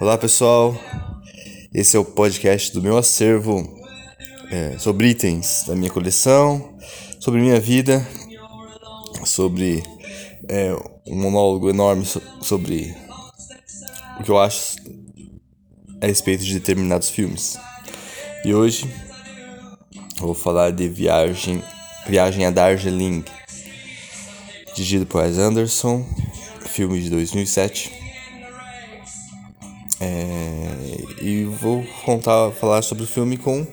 Olá pessoal, esse é o podcast do meu acervo é, sobre itens da minha coleção, sobre minha vida, sobre é, um monólogo enorme so sobre o que eu acho a respeito de determinados filmes. E hoje vou falar de Viagem, Viagem a Darjeeling, dirigido por Wes Anderson, filme de 2007. É, e vou contar, falar sobre o filme com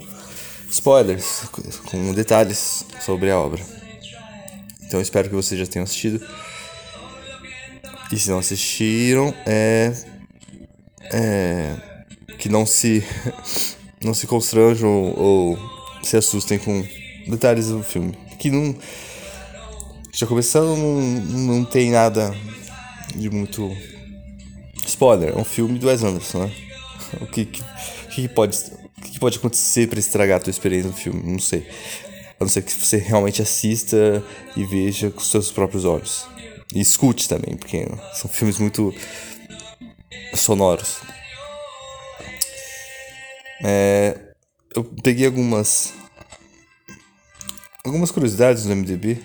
spoilers, com detalhes sobre a obra. Então espero que vocês já tenham assistido. E se não assistiram, é, é que não se não se constranjam ou se assustem com detalhes do filme. Que não já começando não, não tem nada de muito Spoiler, é um filme do Wes Anderson, né? O que, que, que pode, que pode acontecer para estragar a tua experiência no filme? Não sei. A não ser que você realmente assista e veja com seus próprios olhos. E escute também, porque são filmes muito sonoros. É, eu peguei algumas algumas curiosidades no MDB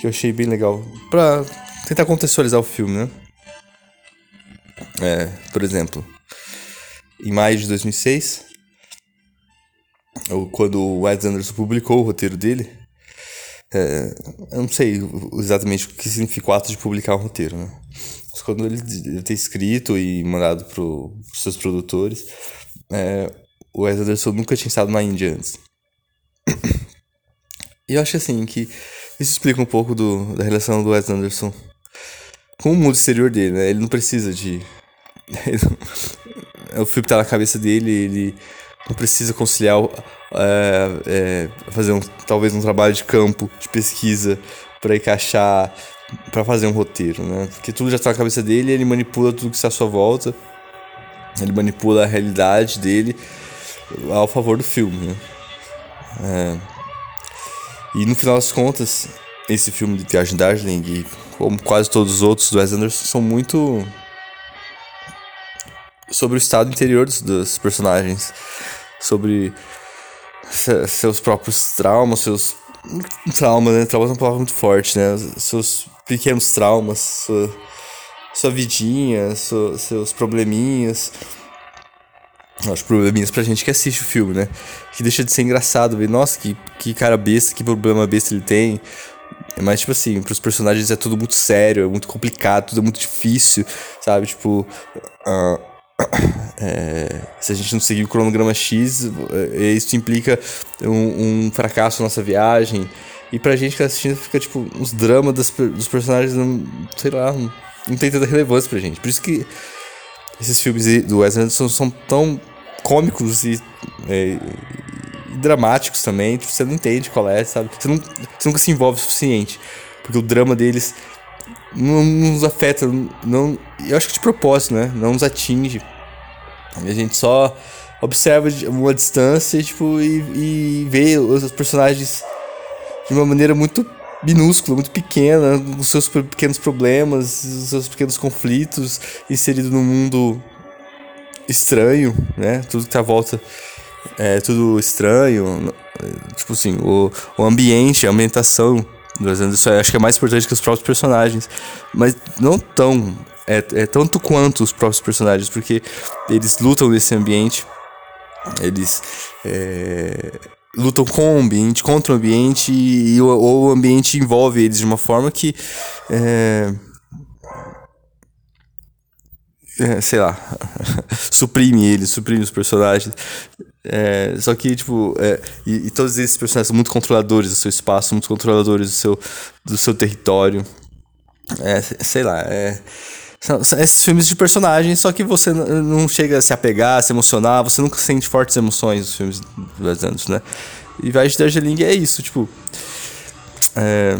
que eu achei bem legal pra tentar contextualizar o filme, né? É, por exemplo, em maio de 2006, quando o Wes Anderson publicou o roteiro dele, é, eu não sei exatamente o que significa o ato de publicar um roteiro, né? Mas quando ele, ele ter escrito e mandado para os seus produtores, é, o Wes Anderson nunca tinha estado na Índia antes. E eu acho assim que isso explica um pouco do, da relação do Wes Anderson com o mundo exterior dele, né? Ele não precisa de o filme tá na cabeça dele, ele não precisa conciliar, é, é, fazer um, talvez um trabalho de campo, de pesquisa, para encaixar, para fazer um roteiro, né? Porque tudo já tá na cabeça dele, ele manipula tudo que está à sua volta, ele manipula a realidade dele ao favor do filme, né? É, e no final das contas, esse filme de Viagem Darjeeling, como quase todos os outros do Wes Anderson, são muito sobre o estado interior dos, dos personagens, sobre seus próprios traumas, seus traumas, né? Traumas é uma palavra muito forte, né? Seus pequenos traumas, sua, sua vidinha, sua, seus probleminhas. Acho probleminhas pra gente que assiste o filme, né? Que deixa de ser engraçado ver, nossa, que, que cara besta, que problema besta ele tem. Mas, tipo assim, pros personagens é tudo muito sério, é muito complicado, tudo é muito difícil, sabe? Tipo, uh, é, se a gente não seguir o cronograma X, é, isso implica um, um, fracasso na nossa viagem. E pra gente que tá assistindo fica tipo os dramas dos personagens, não, sei lá, não, não tem tanta relevância pra gente. Por isso que esses filmes do Wes Anderson são tão cômicos e, é, dramáticos também. Tipo, você não entende qual é, sabe? Você, não, você nunca se envolve o suficiente. Porque o drama deles não, nos afeta, não, eu acho que de propósito, né? Não nos atinge. A gente só observa de uma distância tipo, e, e vê os personagens de uma maneira muito minúscula, muito pequena, os seus pequenos problemas, os seus pequenos conflitos, inserido num mundo estranho, né? Tudo que tá à volta é tudo estranho. Tipo assim, o, o ambiente, a ambientação do Anderson, acho que é mais importante que os próprios personagens. Mas não tão é, é tanto quanto os próprios personagens, porque eles lutam nesse ambiente, eles é, lutam com o ambiente, contra o ambiente, e, o, ambiente envolve eles de uma forma que. É, é, sei lá, suprime eles, suprime os personagens. É, só que, tipo, é, e, e, todos esses personagens são muito controladores do seu espaço, muito controladores do seu, do seu território. É, sei lá, é, são, são esses filmes de personagens, só que você não chega a se apegar, a se emocionar, você nunca sente fortes emoções nos filmes do Wes Anderson, né? E Viagem de Darjeeling é isso, tipo. É,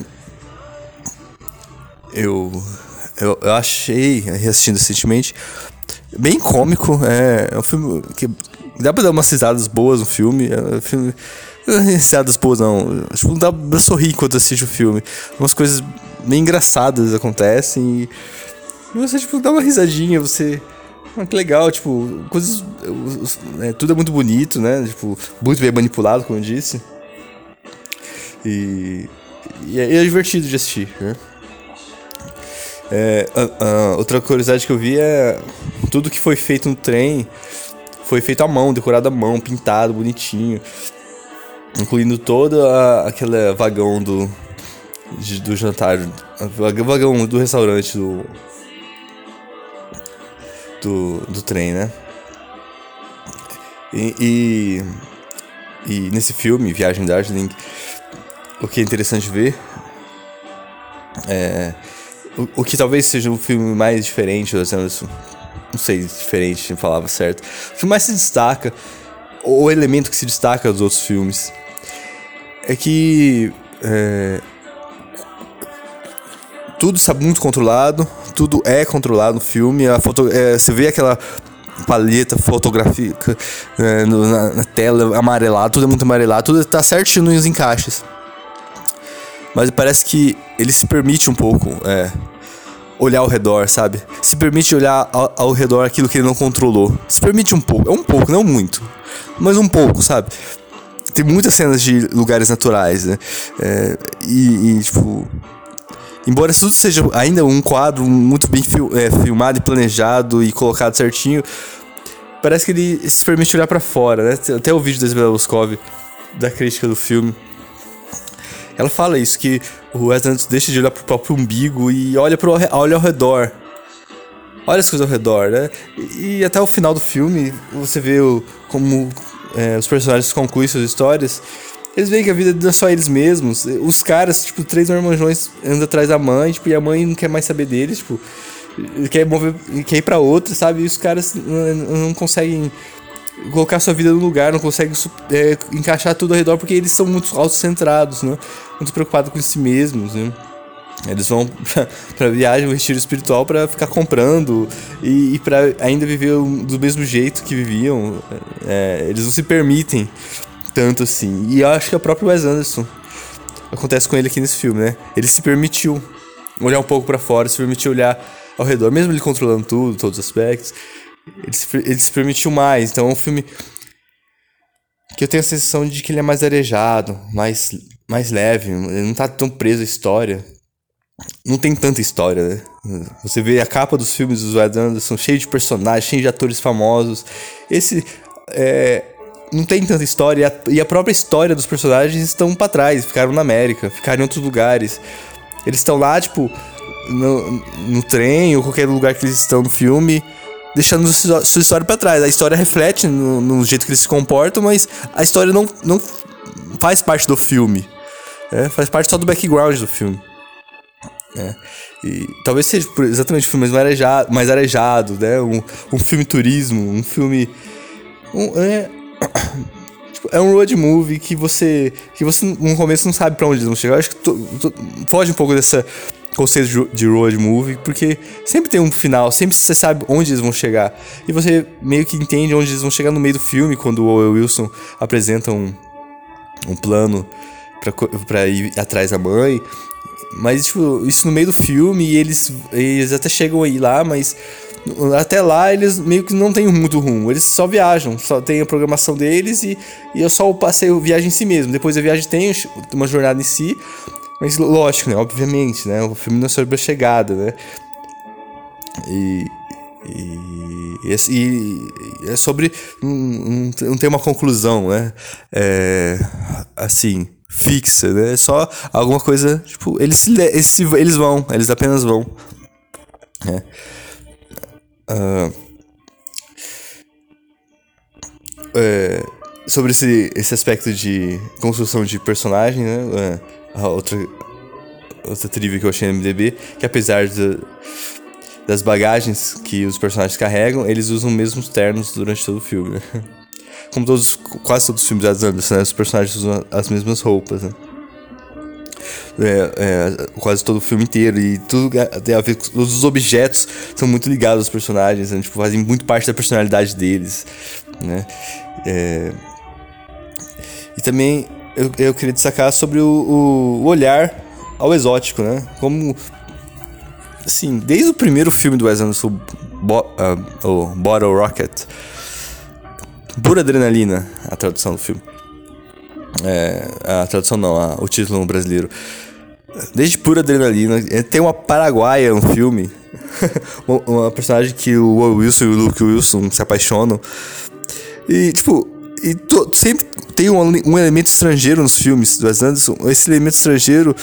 eu, eu, eu achei, reassistindo recentemente, bem cômico. É, é um filme que dá pra dar umas risadas boas no filme. É um filme. Risadas boas não. Tipo, não dá pra sorrir enquanto assiste o filme. Umas coisas bem engraçadas acontecem e e você, tipo, dá uma risadinha, você Ah, que legal, tipo, coisas. É, tudo é muito bonito, né? Tipo, muito bem manipulado, como eu disse. E. E é, é divertido de assistir, né? É, outra curiosidade que eu vi é tudo que foi feito no trem foi feito à mão, decorado à mão, pintado, bonitinho. Incluindo todo a, aquele vagão do, de, do jantar, vagão do restaurante do, do, do trem, né? E, e, e, nesse filme, Viagem Darjeeling, o que é interessante ver é. O, que talvez seja o filme mais diferente, ou seja, não sei, diferente, falava certo. O que mais se destaca, ou o elemento que se destaca dos outros filmes, é que é, tudo está muito controlado, tudo é controlado no filme. A foto, é, você vê aquela paleta fotográfica é, na, na, tela amarelada, tudo é muito amarelado, tudo está certinho nos encaixes. Mas parece que ele se permite um pouco é, olhar ao redor, sabe? Se permite olhar ao, ao, redor aquilo que ele não controlou. Se permite um pouco, é um pouco, não muito, mas um pouco, sabe? Tem muitas cenas de lugares naturais, né? É, e, e, tipo. Embora tudo seja ainda um quadro muito bem fil é, filmado e planejado e colocado certinho, parece que ele se permite olhar para fora, né? Até o vídeo da Isabela Boscov, da crítica do filme ela fala isso, que o Wes Anderson deixa de olhar pro próprio umbigo e olha, pro, olha ao redor. Olha as coisas ao redor, né? E, até o final do filme, você vê o, como é, os personagens concluem suas histórias. Eles veem que a vida não é só eles mesmos. Os caras, tipo, três marmanjões andam atrás da mãe, tipo, e a mãe não quer mais saber deles, tipo, quer, mover, quer ir pra outra, sabe? E os caras não conseguem colocar sua vida no lugar, não consegue é, encaixar tudo ao redor porque eles são muito autocentrados, né? Muito preocupados com si mesmos, né? Eles vão pra, pra viagem, um retiro espiritual para ficar comprando e, e para ainda viver do mesmo jeito que viviam. É, eles não se permitem tanto assim. E eu acho que o próprio Wes Anderson acontece com ele aqui nesse filme, né? Ele se permitiu olhar um pouco para fora, se permitiu olhar ao redor, mesmo ele controlando tudo, todos os aspectos. Ele se, permitiu mais. Então é um filme que eu tenho a sensação de que ele é mais arejado, mais, mais leve, ele não tá tão preso à história. Não tem tanta história, né? Você vê a capa dos filmes dos Wes Anderson cheio de personagens, cheio de atores famosos. Esse é, não tem tanta história e a própria história dos personagens estão para trás, ficaram na América, ficaram em outros lugares. Eles estão lá, tipo, no, no trem ou qualquer lugar que eles estão no filme deixando sua história para trás. A história reflete no, no, jeito que eles se comportam, mas a história não, não faz parte do filme. É, faz parte só do background do filme. É. E talvez seja exatamente o filme mais arejado, mais arejado né? Um, um filme turismo, um filme. Um, é, tipo, é um road movie que você. que você no começo não sabe para onde eles vão chegar. Eu acho que to, to, foge um pouco dessa conceito de road movie, porque sempre tem um final, sempre você sabe onde eles vão chegar. E você meio que entende onde eles vão chegar no meio do filme, quando o Owen Wilson apresenta um, um plano para ir atrás da mãe. Mas, tipo, isso no meio do filme, e eles, eles até chegam aí lá, mas até lá eles meio que não têm muito rumo. Eles só viajam, só tem a programação deles e, e eu só o passeio, viagem em si mesmo. Depois a viagem tem uma jornada em si, mas lógico, né? Obviamente, né? O filme não é sobre a chegada, né? E. E, e, e é sobre. Não, não tem uma conclusão, né? É, assim, fixa, né? É só alguma coisa. Tipo, eles, se, eles, se, eles vão, eles apenas vão. Né? Uh, é, sobre esse, esse aspecto de construção de personagem, né? É, a outra, outra trivia que eu achei no MDB, que apesar de, das bagagens que os personagens carregam, eles usam os mesmos ternos durante todo o filme. Como todos, quase todos os filmes da Anderson, né? os personagens usam as mesmas roupas, né? É, é, quase todo o filme inteiro e tudo tem a ver todos os objetos são muito ligados aos personagens, né? tipo, fazem muito parte da personalidade deles, né? É, e também eu, eu queria destacar sobre o, o, olhar ao exótico, né? Como. Assim, desde o primeiro filme do Wes Anderson, Bo uh, o Bottle Rocket. Pura adrenalina, a tradução do filme. É, a tradução não, a, o título brasileiro. Desde pura adrenalina. É, tem uma paraguaia no filme. uma personagem que o Wilson e o Luke Wilson se apaixonam. E, tipo, e to, sempre tem um, um, elemento estrangeiro nos filmes do Wes Anderson. Esse elemento estrangeiro,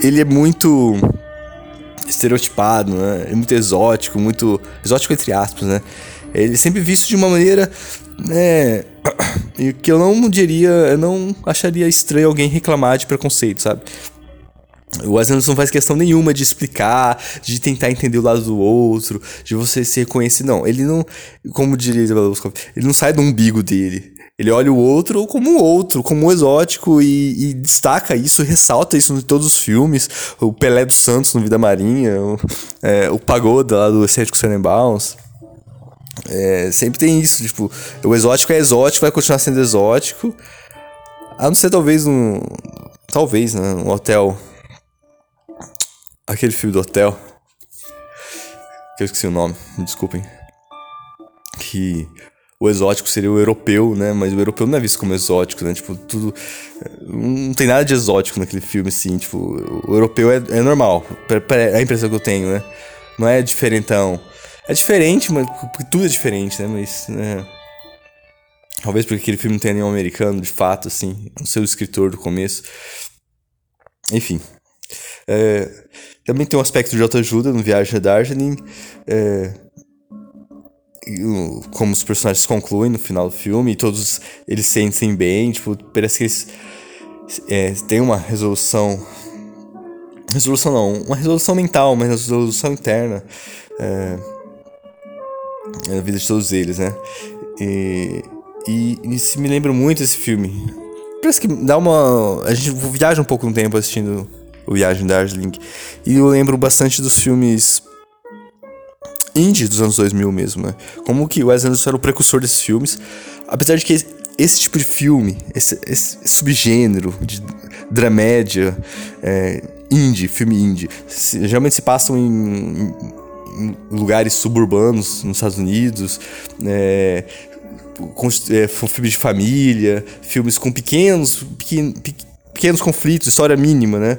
ele é muito estereotipado, né? É muito exótico, muito... Exótico entre aspas, né? Ele é sempre visto de uma maneira, né... Que eu não diria, eu não acharia estranho alguém reclamar de preconceito, sabe? O Wes Anderson não faz questão nenhuma de explicar, de tentar entender o lado do outro, de você se reconhecer. Não, ele não, como diria ele não sai do umbigo dele. Ele olha o outro como um outro, como um exótico e, e, destaca isso, ressalta isso em todos os filmes. O Pelé dos Santos no Vida Marinha, o, é, o Pagoda lá do Excêntrico Senenbaums. É, sempre tem isso, tipo, o exótico é exótico, vai continuar sendo exótico. A não ser talvez um. Talvez, né? Um hotel Aquele filme do hotel. Que eu esqueci o nome, me desculpem. Que o exótico seria o europeu, né? Mas o europeu não é visto como exótico, né? Tipo, tudo. Não tem nada de exótico naquele filme, assim. Tipo, o europeu é, é normal. É a impressão que eu tenho, né? Não é diferentão. É diferente, mas tudo é diferente, né? Mas. Né? Talvez porque aquele filme não tenha nenhum americano, de fato, assim. Não sei o escritor do começo. Enfim. É, também tem um aspecto de autoajuda no Viagem Darjeeling. É, como os personagens concluem no final do filme, e todos eles sentem bem, tipo, parece que eles é, têm uma resolução. Resolução não, uma resolução mental, uma resolução interna é, na vida de todos eles, né? E, e, e se me lembra muito esse filme. Parece que dá uma. A gente viaja um pouco no tempo assistindo o Viagem Darjeeling. E eu lembro bastante dos filmes indie dos anos 2000 mesmo, né? Como que o Wes Anderson era o precursor desses filmes. Apesar de que esse tipo de filme, esse, esse subgênero de dramédia, é, indie, filme indie, se, geralmente se passam em, em, lugares suburbanos nos Estados Unidos, é, com, é, filmes de família, filmes com pequenos, pequen, pequenos conflitos, história mínima, né?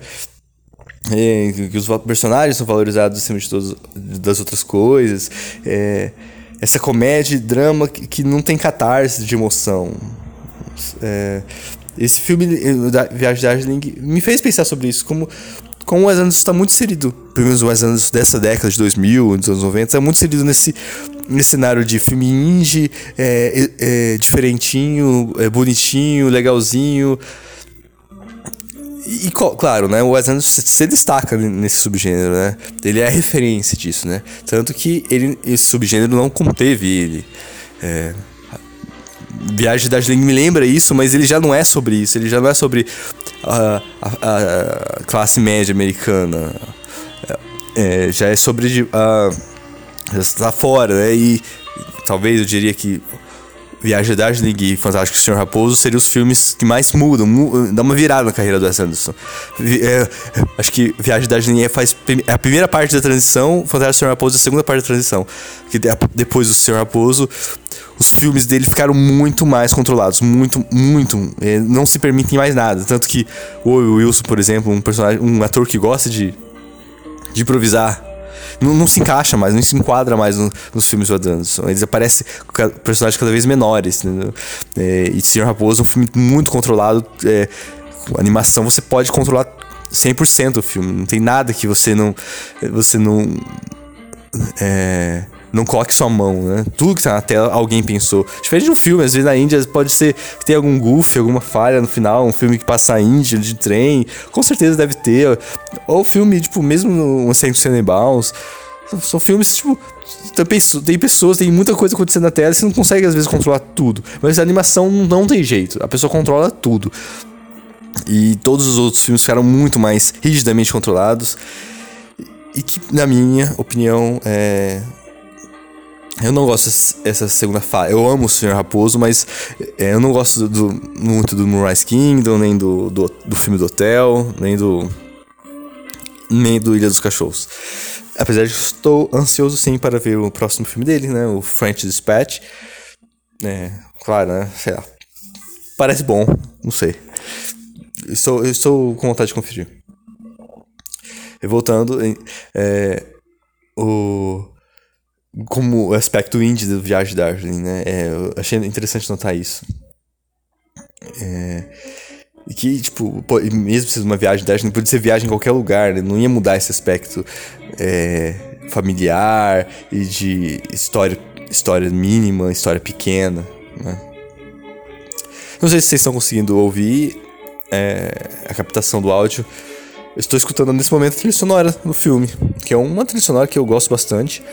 É, que os personagens são valorizados acima de todas das outras coisas. É, essa comédia e drama que, que, não tem catarse de emoção. É, esse filme, da Viagem de Darjeeling, me fez pensar sobre isso, como, como o Wes Anderson está muito inserido, pelo menos o Wes Anderson dessa década de 2000, dos anos 90, está muito inserido nesse, nesse cenário de filme indie, é, é, diferentinho, é, bonitinho, legalzinho, e, claro, né, o Wes Anderson se destaca nesse subgênero, né? Ele é a referência disso, né? Tanto que ele, esse subgênero não conteve ele. É, Viagem de Darjeeling me lembra isso, mas ele já não é sobre isso. Ele já não é sobre a, a, a classe média americana. É, é já é sobre a, está fora, né? E talvez eu diria que Viagem de Darjeeling e Fantástico Senhor Raposo seriam os filmes que mais mudam, mu dá uma virada na carreira do Wes Anderson. É, acho que Viagem de Darjeeling é, faz é a primeira parte da transição, Fantástico Senhor Raposo é a segunda parte da transição. Porque depois do Senhor Raposo, os filmes dele ficaram muito mais controlados, muito, muito. É, não se permitem mais nada. Tanto que o Wilson, por exemplo, um personagem, um ator que gosta de, de improvisar não, não se encaixa mais, não se enquadra mais no, nos filmes do Anderson. Eles aparecem personagens cada vez menores. É, e Senhor Raposo é um filme muito controlado. É, animação você pode controlar 100% o filme. Não tem nada que você não. Você não. É, não coloque sua mão, né? Tudo que tá na tela, alguém pensou. Diferente de um filme, às vezes na Índia pode ser que tenha algum goof, alguma falha no final, um filme que passa a Índia de trem, com certeza deve ter. Ou filme, tipo, mesmo no Centro Cinebounce. São filmes, tipo, tem pessoas, tem muita coisa acontecendo na tela e você não consegue às vezes controlar tudo. Mas a animação não tem jeito, a pessoa controla tudo. E todos os outros filmes ficaram muito mais rigidamente controlados. E que, na minha opinião, é, eu não gosto dessa segunda fase. Eu amo o Senhor Raposo, mas é, eu não gosto do, muito do Moonrise Kingdom, nem do, do, do, filme do Hotel, nem do. nem do Ilha dos Cachorros. Apesar de que estou ansioso sim para ver o próximo filme dele, né? O French Dispatch. É, claro, né? Sei lá. Parece bom, não sei. Estou, estou com vontade de conferir. E voltando, é, o como o aspecto indie do Viagem de Darjeeling, né? É, eu achei interessante notar isso. É, que, tipo, pô, mesmo sendo uma viagem de Darjeeling, podia ser viagem em qualquer lugar, né? Não ia mudar esse aspecto é, familiar e de história, história mínima, história pequena, né? Não sei se vocês estão conseguindo ouvir é, a captação do áudio. Eu estou escutando nesse momento a trilha sonora do filme, que é uma trilha sonora que eu gosto bastante.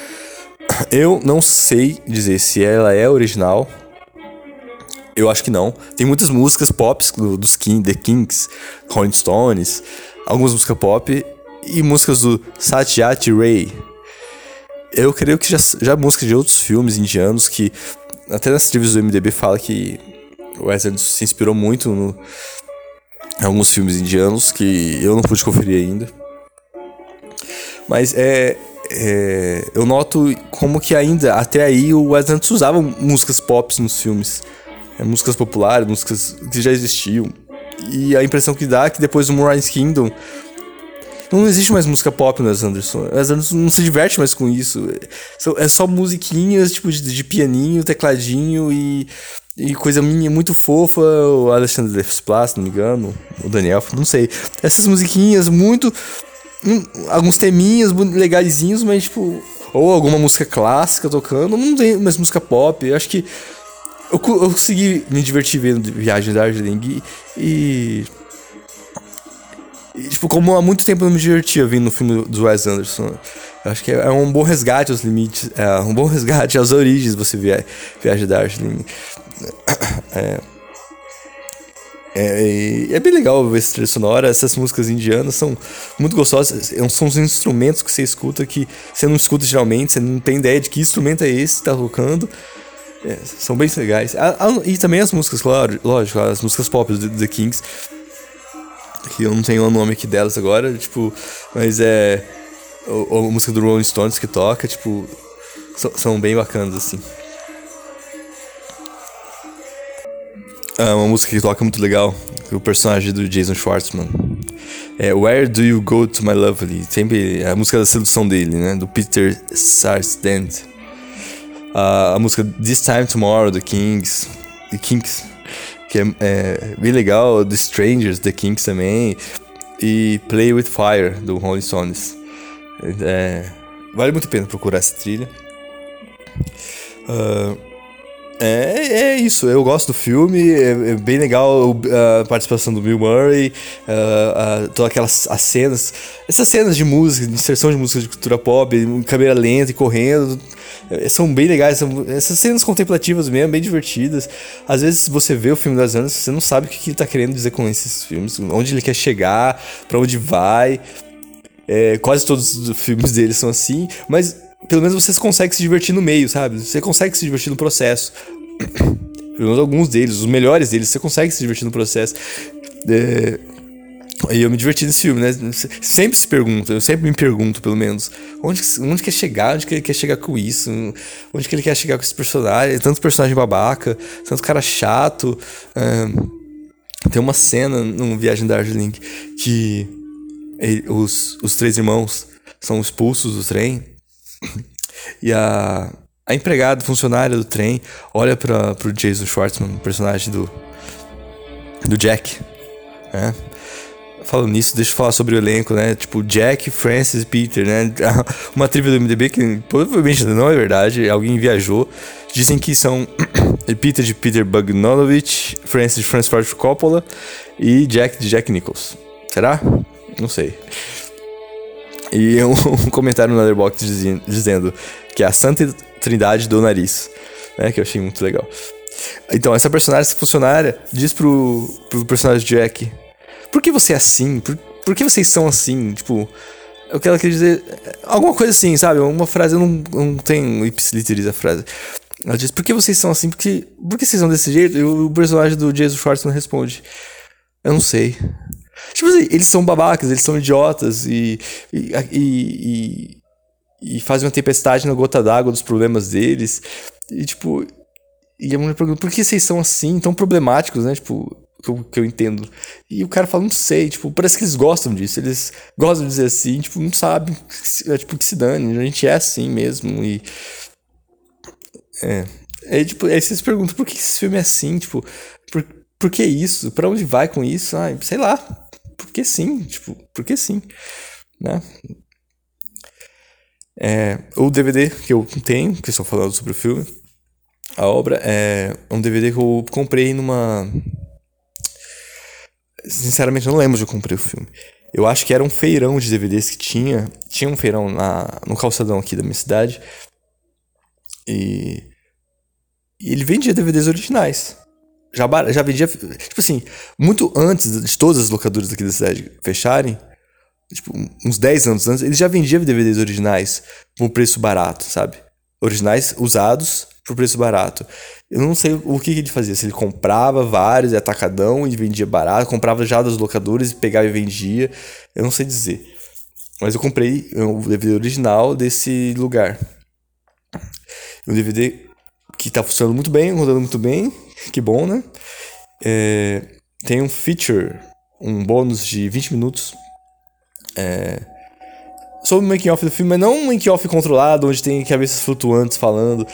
Eu não sei dizer se ela é original. Eu acho que não. Tem muitas músicas pop do, dos King, The Kings, Rolling Stones, algumas músicas pop e músicas do Satyajit Ray. Eu creio que já, já músicas de outros filmes indianos que até nessa divisão do MDB fala que o Wes Anderson se inspirou muito no, em alguns filmes indianos que eu não pude conferir ainda. Mas é, é, eu noto como que ainda, até aí, o Wes Anderson usava músicas pop nos filmes. É, músicas populares, músicas que já existiam. E a impressão que dá é que depois do Moonrise Kingdom não existe mais música pop no Wes Anderson. O Wes Anderson não se diverte mais com isso. É só musiquinhas, tipo, de, de pianinho, tecladinho e, e coisa minha muito fofa. O Alexandre Desplat, se não me engano. O Daniel, não sei. Essas musiquinhas muito alguns teminhas legaisinhos, mas tipo. Ou alguma música clássica tocando, não tem mais música pop. Eu acho que eu, eu consegui me divertir vendo Viagem da Darjeeling e, e, tipo, como há muito tempo eu não me divertia vendo no filme do Wes Anderson. Eu acho que é, é um bom resgate aos limites, é um bom resgate às origens você via Viagem da Darjeeling. É, é, é bem legal ver essa trilha sonora. Essas músicas indianas são muito gostosas. É são os instrumentos que você escuta que você não escuta geralmente, você não tem ideia de que instrumento é esse que tá tocando. É, são bem legais. e também as músicas, claro, lógico, as músicas pop do The Kings. Que eu não tenho o nome aqui delas agora, tipo, mas é. A, a música do Rolling Stones que toca, tipo, são bem bacanas, assim. É uma música que toca muito legal, o personagem do Jason Schwartzman. É Where Do You Go To My Lovely? Sempre a música da sedução dele, né? Do Peter Sarsdent. Uh, a música This Time Tomorrow, The Kings. The Kings. Que é, é, bem legal. The Strangers, The Kings também. E Play With Fire, do Rolling Stones. É, vale muito a pena procurar essa trilha. Uh, é, é isso, eu gosto do filme, é, é bem legal a participação do Bill Murray, uh, uh, todas aquelas as cenas, essas cenas de música, de inserção de música de cultura pop, câmera lenta e correndo, é, são bem legais, são, essas cenas contemplativas mesmo, bem divertidas. Às vezes você vê o filme das anos, você não sabe o que, ele tá querendo dizer com esses filmes, onde ele quer chegar, para onde vai. É, quase todos os filmes dele são assim, mas pelo menos você consegue se divertir no meio, sabe? Você consegue se divertir no processo. Pelo menos alguns deles, os melhores deles, você consegue se divertir no processo. É... E eu me diverti nesse filme, né? Sempre se pergunta, eu sempre me pergunto, pelo menos, onde, onde quer chegar, onde que ele quer chegar com isso, onde que ele quer chegar com esse personagem, tanto personagem babaca, tanto cara chato. É... Tem uma cena no Viagem da Darjeeling que ele, os, os três irmãos são expulsos do trem e a, a empregada, funcionária do trem, olha para pro Jason Schwartzman, personagem do, do Jack, né? Falando nisso, deixa eu falar sobre o elenco, né? Tipo, Jack, Francis e Peter, né? Uma trivia do MDB que provavelmente não é verdade, alguém viajou. Dizem que são Peter de Peter Bogdanovich, Francis de Francis Ford Coppola e Jack de Jack Nichols. Será? Não sei. E um, um comentário no Letterboxd dizendo que é a Santa Trindade do Nariz, né? Que eu achei muito legal. Então, essa personagem, essa funcionária, diz pro, pro personagem Jack: Por que você é assim? Por, por que vocês são assim? Tipo, o que ela quer dizer. Alguma coisa assim, sabe? Uma frase, eu não, não tenho ipsiliteris a frase. Ela diz: Por que vocês são assim? Por que, por que vocês são desse jeito? E o, o personagem do Jason Schwartzman responde: Eu não sei. Tipo assim, eles são babacas, eles são idiotas e, e, e, e fazem uma tempestade na gota d'água dos problemas deles. E, tipo, e a mulher pergunta, por que vocês são assim, tão problemáticos, né? Tipo, que eu, que eu entendo. E o cara fala, não sei, tipo, parece que eles gostam disso. Eles gostam de dizer assim, tipo, não sabem, é, tipo, que se dane. A gente é assim mesmo. E. É. Aí, tipo, aí perguntam, por que esse filme é assim? Tipo, por, por que isso? Pra onde vai com isso? Ah, sei lá. Por que sim? Tipo, por que sim? Né? É, o DVD que eu tenho, que estou falando sobre o filme, a obra, é um DVD que eu comprei numa. Sinceramente, eu não lembro de eu comprei o filme. Eu acho que era um feirão de DVDs que tinha. Tinha um feirão na, no calçadão aqui da minha cidade. E. E ele vendia DVDs originais. Já, já vendia. Tipo assim, muito antes de todas as locadoras aqui da cidade fecharem tipo, uns 10 anos antes, ele já vendia DVDs originais por preço barato, sabe? Originais usados por preço barato. Eu não sei o que, ele fazia, se ele comprava vários, é atacadão e vendia barato, comprava já das locadoras e pegava e vendia, eu não sei dizer. Mas eu comprei o DVD original desse lugar. Um DVD que tá funcionando muito bem, rodando muito bem, que bom, né? É, tem um feature, um bônus de 20 minutos é, sobre o making off do filme, mas não um making off controlado, onde tem cabeças flutuantes falando,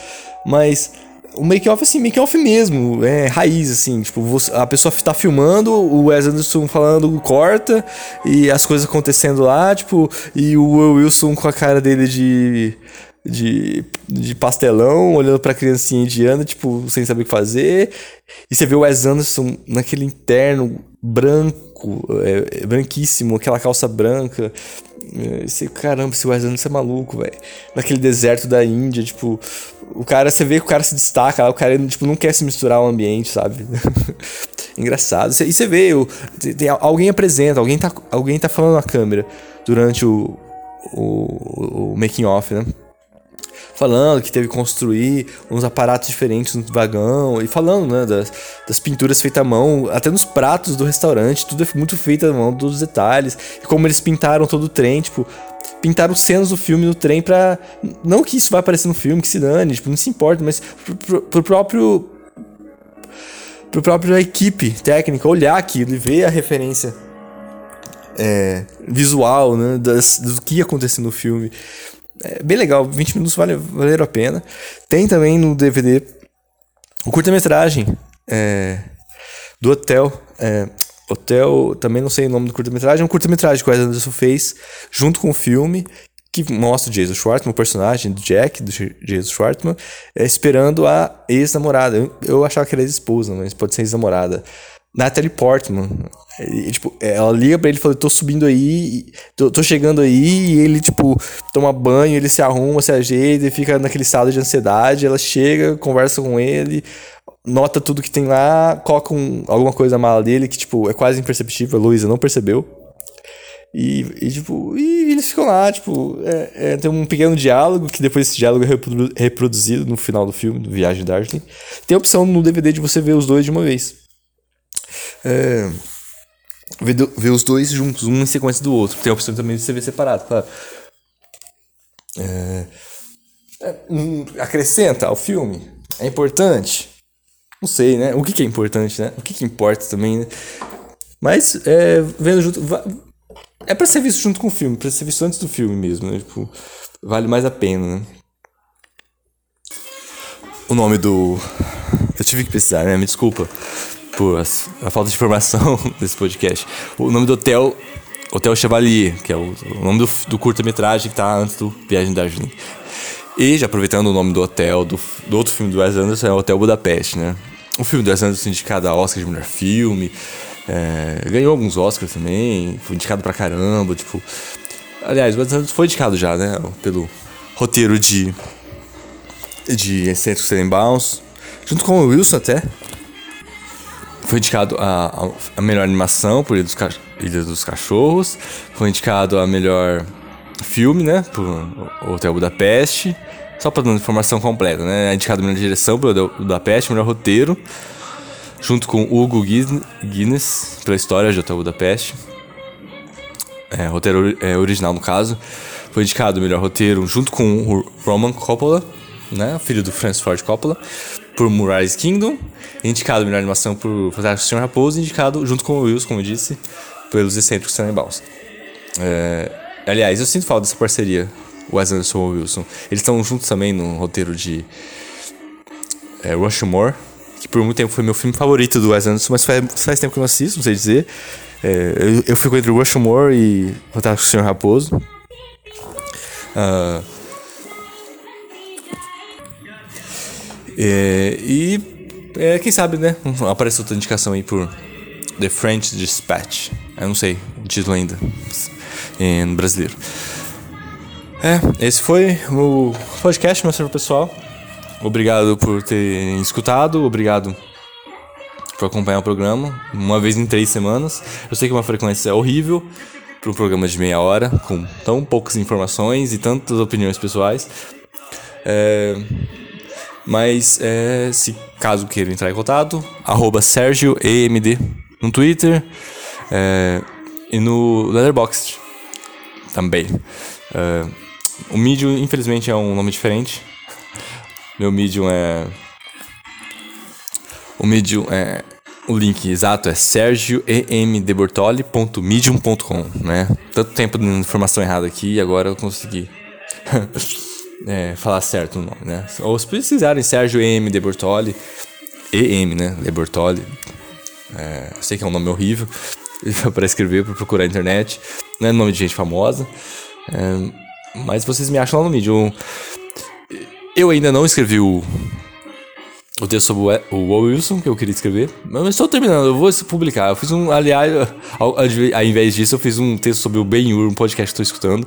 mas o make off assim, make off mesmo, é raiz assim, tipo, você, a pessoa tá filmando, o Wes Anderson falando corta e as coisas acontecendo lá, tipo, e o Will Wilson com a cara dele de de, de pastelão, olhando pra criancinha indiana, tipo, sem saber o que fazer. E você vê o Wes Anderson naquele interno branco, é, é, branquíssimo, aquela calça branca. É, você, caramba, esse Wes Anderson é maluco, velho. Naquele deserto da Índia, tipo, o cara, você vê que o cara se destaca, o cara, tipo, não quer se misturar ao ambiente, sabe? Engraçado. E você vê, o, tem, alguém apresenta, alguém tá, alguém tá falando na câmera durante o, o, o making off, né? Falando que teve que construir uns aparatos diferentes no vagão e falando, né, das, das pinturas feitas à mão, até nos pratos do restaurante, tudo é muito feito à mão, todos os detalhes, e como eles pintaram todo o trem, tipo, pintaram cenas do filme no trem pra. Não que isso vai aparecer no filme, que se dane, tipo, não se importa, mas pro, pro, pro próprio. pro próprio equipe técnica olhar aquilo e ver a referência é, visual, né, das, do que ia acontecer no filme. É bem legal, 20 minutos vale, valeram a pena. Tem também no DVD o curta-metragem é, do Hotel. É, Hotel, também não sei o nome do curta-metragem, é um curta-metragem que o Wes Anderson fez junto com o filme, que mostra o Jason Schwartzman, o personagem do Jack, do Jason Schwartzman, é, esperando a ex-namorada. Eu, eu achava que era ex-esposa, mas pode ser ex-namorada. Natalie Portman. E, tipo, ela liga pra ele e fala: tô subindo aí, tô, tô, chegando aí, e ele, tipo, toma banho, ele se arruma, se ajeita e fica naquele estado de ansiedade. Ela chega, conversa com ele, nota tudo que tem lá, coloca um, alguma coisa na mala dele que, tipo, é quase imperceptível. A Luísa não percebeu. E, e, tipo, e eles ficam lá, tipo, é, é, tem um pequeno diálogo, que depois esse diálogo é reprodu reproduzido no final do filme, do Viagem Darkling. Tem a opção no DVD de você ver os dois de uma vez é, ver, ver, os dois juntos, um em sequência do outro. Tem a opção também de você ver separado, claro. É, é, acrescenta ao filme? É importante? Não sei, né? O que, que é importante, né? O que, que importa também, né? Mas, é, vendo junto. É pra ser visto junto com o filme, pra ser visto antes do filme mesmo, né? Tipo, vale mais a pena, né? O nome do. Eu tive que pesquisar, né? Me desculpa por a falta de informação desse podcast. O nome do hotel, Hotel Chevalier, que é o, o nome do, do curta-metragem que tá antes do Viagem da Darjeeling. E, já aproveitando o nome do hotel, do, do outro filme do Wes Anderson, é o Hotel Budapeste, né? O filme do Wes Anderson indicado a Oscar de melhor filme, é, ganhou alguns Oscars também, foi indicado pra caramba, tipo... Aliás, o Wes Anderson foi indicado já, né? Pelo roteiro de... De Excêntricos Tenenbaums, junto com o Wilson até, foi indicado a, a, melhor animação por Ilha dos, Ilha dos Cachorros. Foi indicado a melhor filme, né? Por Hotel Budapeste. Só para dar informação completa, né? É indicado a melhor direção por Hotel Budapeste, melhor roteiro. Junto com Hugo Guinness, pela história de Hotel Budapeste. É, roteiro é, original, no caso. foi indicado o melhor roteiro junto com o Roman Coppola, né? Filho do Francis Ford Coppola, por Moonrise Kingdom. Indicado melhor animação por Fantástico Senhor Raposo. Indicado junto com o Wills, como eu disse, pelos excêntricos Tenenbaums. É, aliás, eu sinto falta dessa parceria, Wes Anderson e Wilson. Eles estão juntos também no roteiro de é, Rushmore, que por muito tempo foi meu filme favorito do Wes Anderson, mas faz, faz tempo que eu não assisto, não sei dizer. É, eu, eu fico entre Rushmore e Fantástico Senhor Raposo. Uh, é, e é, quem sabe, né? Aparece outra indicação aí por The French Dispatch. Eu não sei o título ainda em brasileiro. É, esse foi o podcast, meu servo pessoal. Obrigado por ter escutado, obrigado por acompanhar o programa, uma vez em três semanas. Eu sei que uma frequência é horrível para um programa de meia hora, com tão poucas informações e tantas opiniões pessoais. É, mas é, se caso queira entrar em contato, arroba SérgioEMD no Twitter é, e no Letterboxd também. É, o Medium, infelizmente, é um nome diferente. Meu Medium é. O Medium é. O link exato é sergioemdebortoli.medium.com, né? Tanto tempo de informação errada aqui e agora eu consegui é, falar certo o nome, né? Ou se precisarem, Sérgio M. De Bortoli, EM, né? De Bortoli. É, eu sei que é um nome horrível para escrever, para procurar na internet. Não é nome de gente famosa. É, mas vocês me acham lá no Medium. Eu ainda não escrevi o, o texto sobre o Wilson, que eu queria escrever. Mas estou terminando, eu vou publicar. Eu fiz um, aliás, ao, ao invés disso, eu fiz um texto sobre o Ben-Hur, um podcast que estou escutando,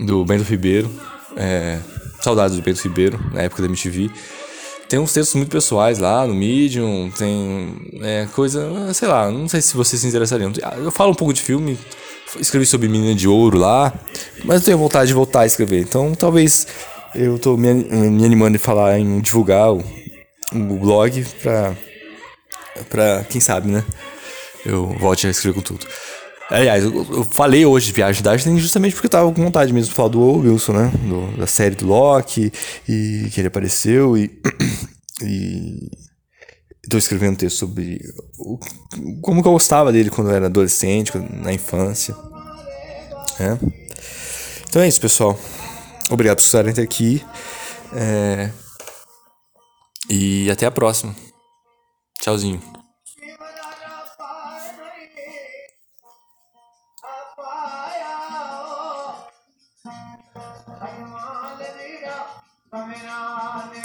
do Bento Ribeiro. É, saudades do Bento Ribeiro, na época da MTV. Tem uns textos muito pessoais lá no Medium, tem é, coisa, sei lá, não sei se vocês se interessariam. Eu falo um pouco de filme, escrevi sobre Menina de Ouro lá, mas eu tenho vontade de voltar a escrever. Então talvez eu tô me, me animando em falar em divulgar o, o blog pra, pra, quem sabe, né? Eu volte a escrever com tudo. Aliás, eu, falei hoje de Viagem da Darkling justamente porque eu tava com vontade mesmo de falar do Wilson, né? Do, da série do Loki, e que ele apareceu, e. e tô escrevendo um texto sobre o, como que eu gostava dele quando eu era adolescente, na infância. É. Então é isso, pessoal. Obrigado por estarem até aqui. É... E até a próxima. Tchauzinho.